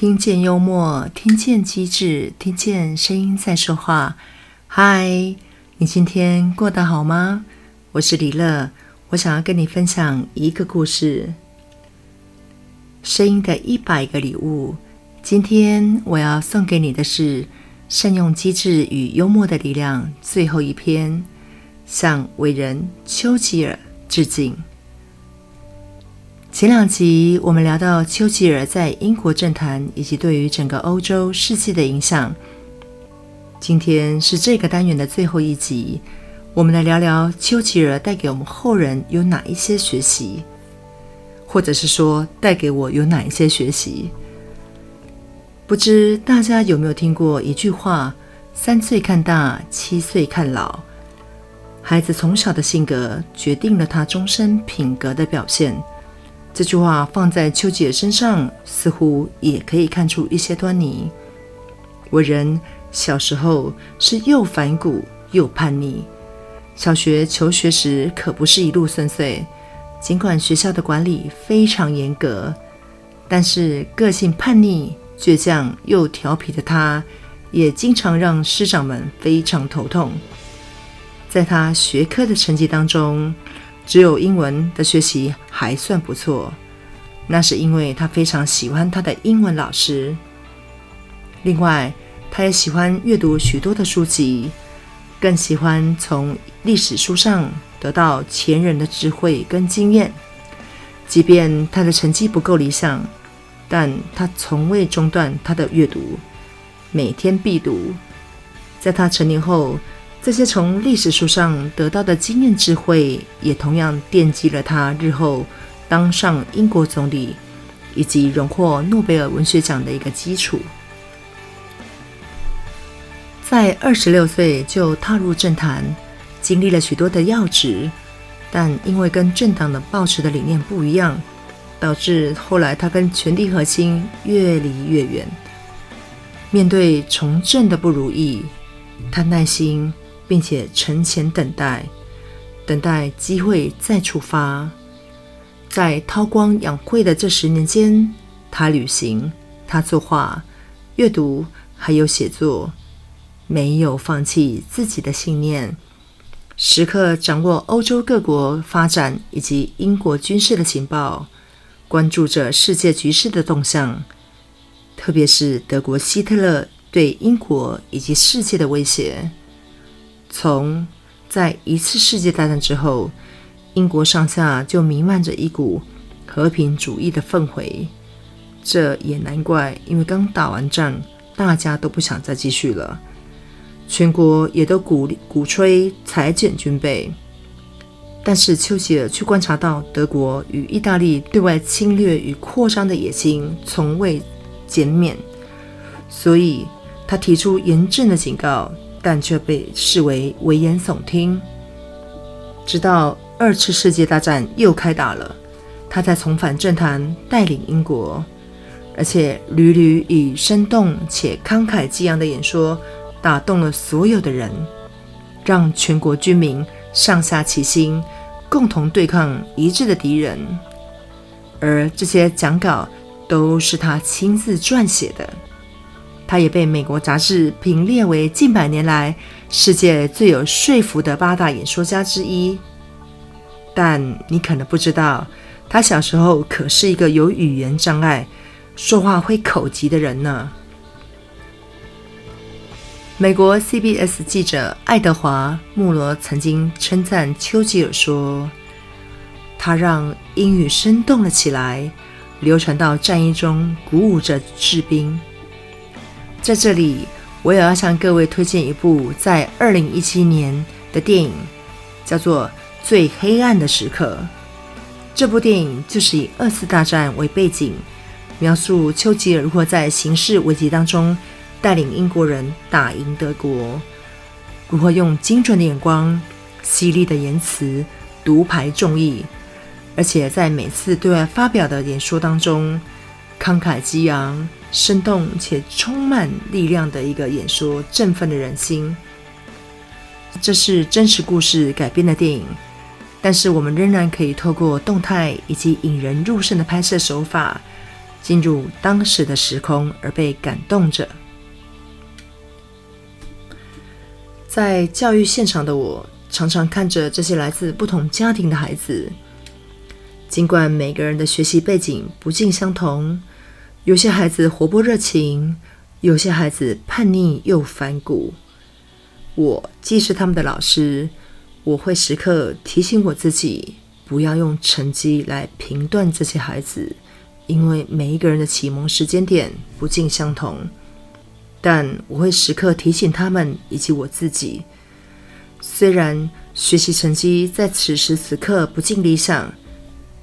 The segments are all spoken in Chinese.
听见幽默，听见机智，听见声音在说话。嗨，你今天过得好吗？我是李乐，我想要跟你分享一个故事。声音的一百个礼物。今天我要送给你的是善用机智与幽默的力量。最后一篇，向伟人丘吉尔致敬。前两集我们聊到丘吉尔在英国政坛以及对于整个欧洲世界的影响。今天是这个单元的最后一集，我们来聊聊丘吉尔带给我们后人有哪一些学习，或者是说带给我有哪一些学习。不知大家有没有听过一句话：“三岁看大，七岁看老。”孩子从小的性格决定了他终身品格的表现。这句话放在丘吉尔身上，似乎也可以看出一些端倪。我人小时候是又反骨又叛逆，小学求学时可不是一路顺遂。尽管学校的管理非常严格，但是个性叛逆。倔强又调皮的他，也经常让师长们非常头痛。在他学科的成绩当中，只有英文的学习还算不错，那是因为他非常喜欢他的英文老师。另外，他也喜欢阅读许多的书籍，更喜欢从历史书上得到前人的智慧跟经验。即便他的成绩不够理想。但他从未中断他的阅读，每天必读。在他成年后，这些从历史书上得到的经验智慧，也同样奠基了他日后当上英国总理以及荣获诺贝尔文学奖的一个基础。在二十六岁就踏入政坛，经历了许多的要职，但因为跟政党的抱持的理念不一样。导致后来他跟权力核心越离越远。面对从政的不如意，他耐心并且沉潜等待，等待机会再出发。在韬光养晦的这十年间，他旅行，他作画、阅读，还有写作，没有放弃自己的信念，时刻掌握欧洲各国发展以及英国军事的情报。关注着世界局势的动向，特别是德国希特勒对英国以及世界的威胁。从在一次世界大战之后，英国上下就弥漫着一股和平主义的氛围。这也难怪，因为刚打完仗，大家都不想再继续了，全国也都鼓鼓吹裁减军备。但是丘吉尔却观察到德国与意大利对外侵略与扩张的野心从未减免，所以他提出严正的警告，但却被视为危言耸听。直到二次世界大战又开打了，他才重返政坛，带领英国，而且屡屡以生动且慷慨激昂的演说打动了所有的人，让全国军民。上下齐心，共同对抗一致的敌人。而这些讲稿都是他亲自撰写的。他也被美国杂志评列为近百年来世界最有说服的八大演说家之一。但你可能不知道，他小时候可是一个有语言障碍、说话会口急的人呢。美国 CBS 记者爱德华·穆罗曾经称赞丘吉尔说：“他让英语生动了起来，流传到战役中，鼓舞着士兵。”在这里，我也要向各位推荐一部在2017年的电影，叫做《最黑暗的时刻》。这部电影就是以二次大战为背景，描述丘吉尔如何在形势危机当中。带领英国人打赢德国，如何用精准的眼光、犀利的言辞独排众议，而且在每次对外发表的演说当中，慷慨激昂、生动且充满力量的一个演说，振奋了人心。这是真实故事改编的电影，但是我们仍然可以透过动态以及引人入胜的拍摄手法，进入当时的时空而被感动着。在教育现场的我，常常看着这些来自不同家庭的孩子，尽管每个人的学习背景不尽相同，有些孩子活泼热情，有些孩子叛逆又反骨。我既是他们的老师，我会时刻提醒我自己，不要用成绩来评断这些孩子，因为每一个人的启蒙时间点不尽相同。但我会时刻提醒他们以及我自己，虽然学习成绩在此时此刻不尽理想，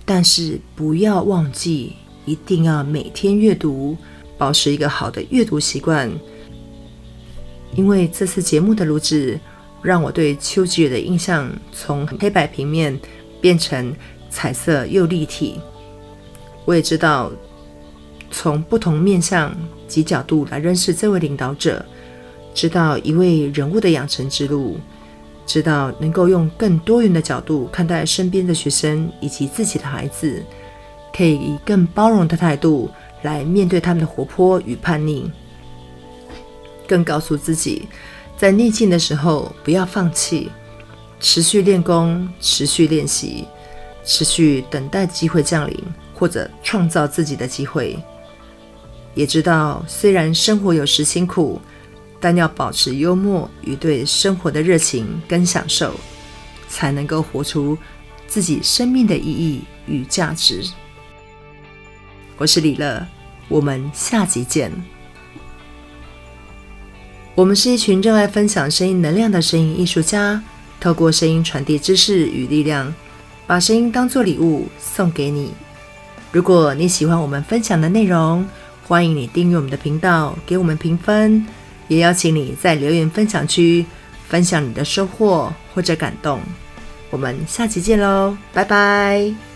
但是不要忘记，一定要每天阅读，保持一个好的阅读习惯。因为这次节目的录制，让我对秋吉野的印象从黑白平面变成彩色又立体。我也知道。从不同面向及角度来认识这位领导者，知道一位人物的养成之路，知道能够用更多元的角度看待身边的学生以及自己的孩子，可以以更包容的态度来面对他们的活泼与叛逆，更告诉自己，在逆境的时候不要放弃，持续练功，持续练习，持续等待机会降临，或者创造自己的机会。也知道，虽然生活有时辛苦，但要保持幽默与对生活的热情跟享受，才能够活出自己生命的意义与价值。我是李乐，我们下集见。我们是一群热爱分享声音能量的声音艺术家，透过声音传递知识与力量，把声音当作礼物送给你。如果你喜欢我们分享的内容，欢迎你订阅我们的频道，给我们评分，也邀请你在留言分享区分享你的收获或者感动。我们下期见喽，拜拜。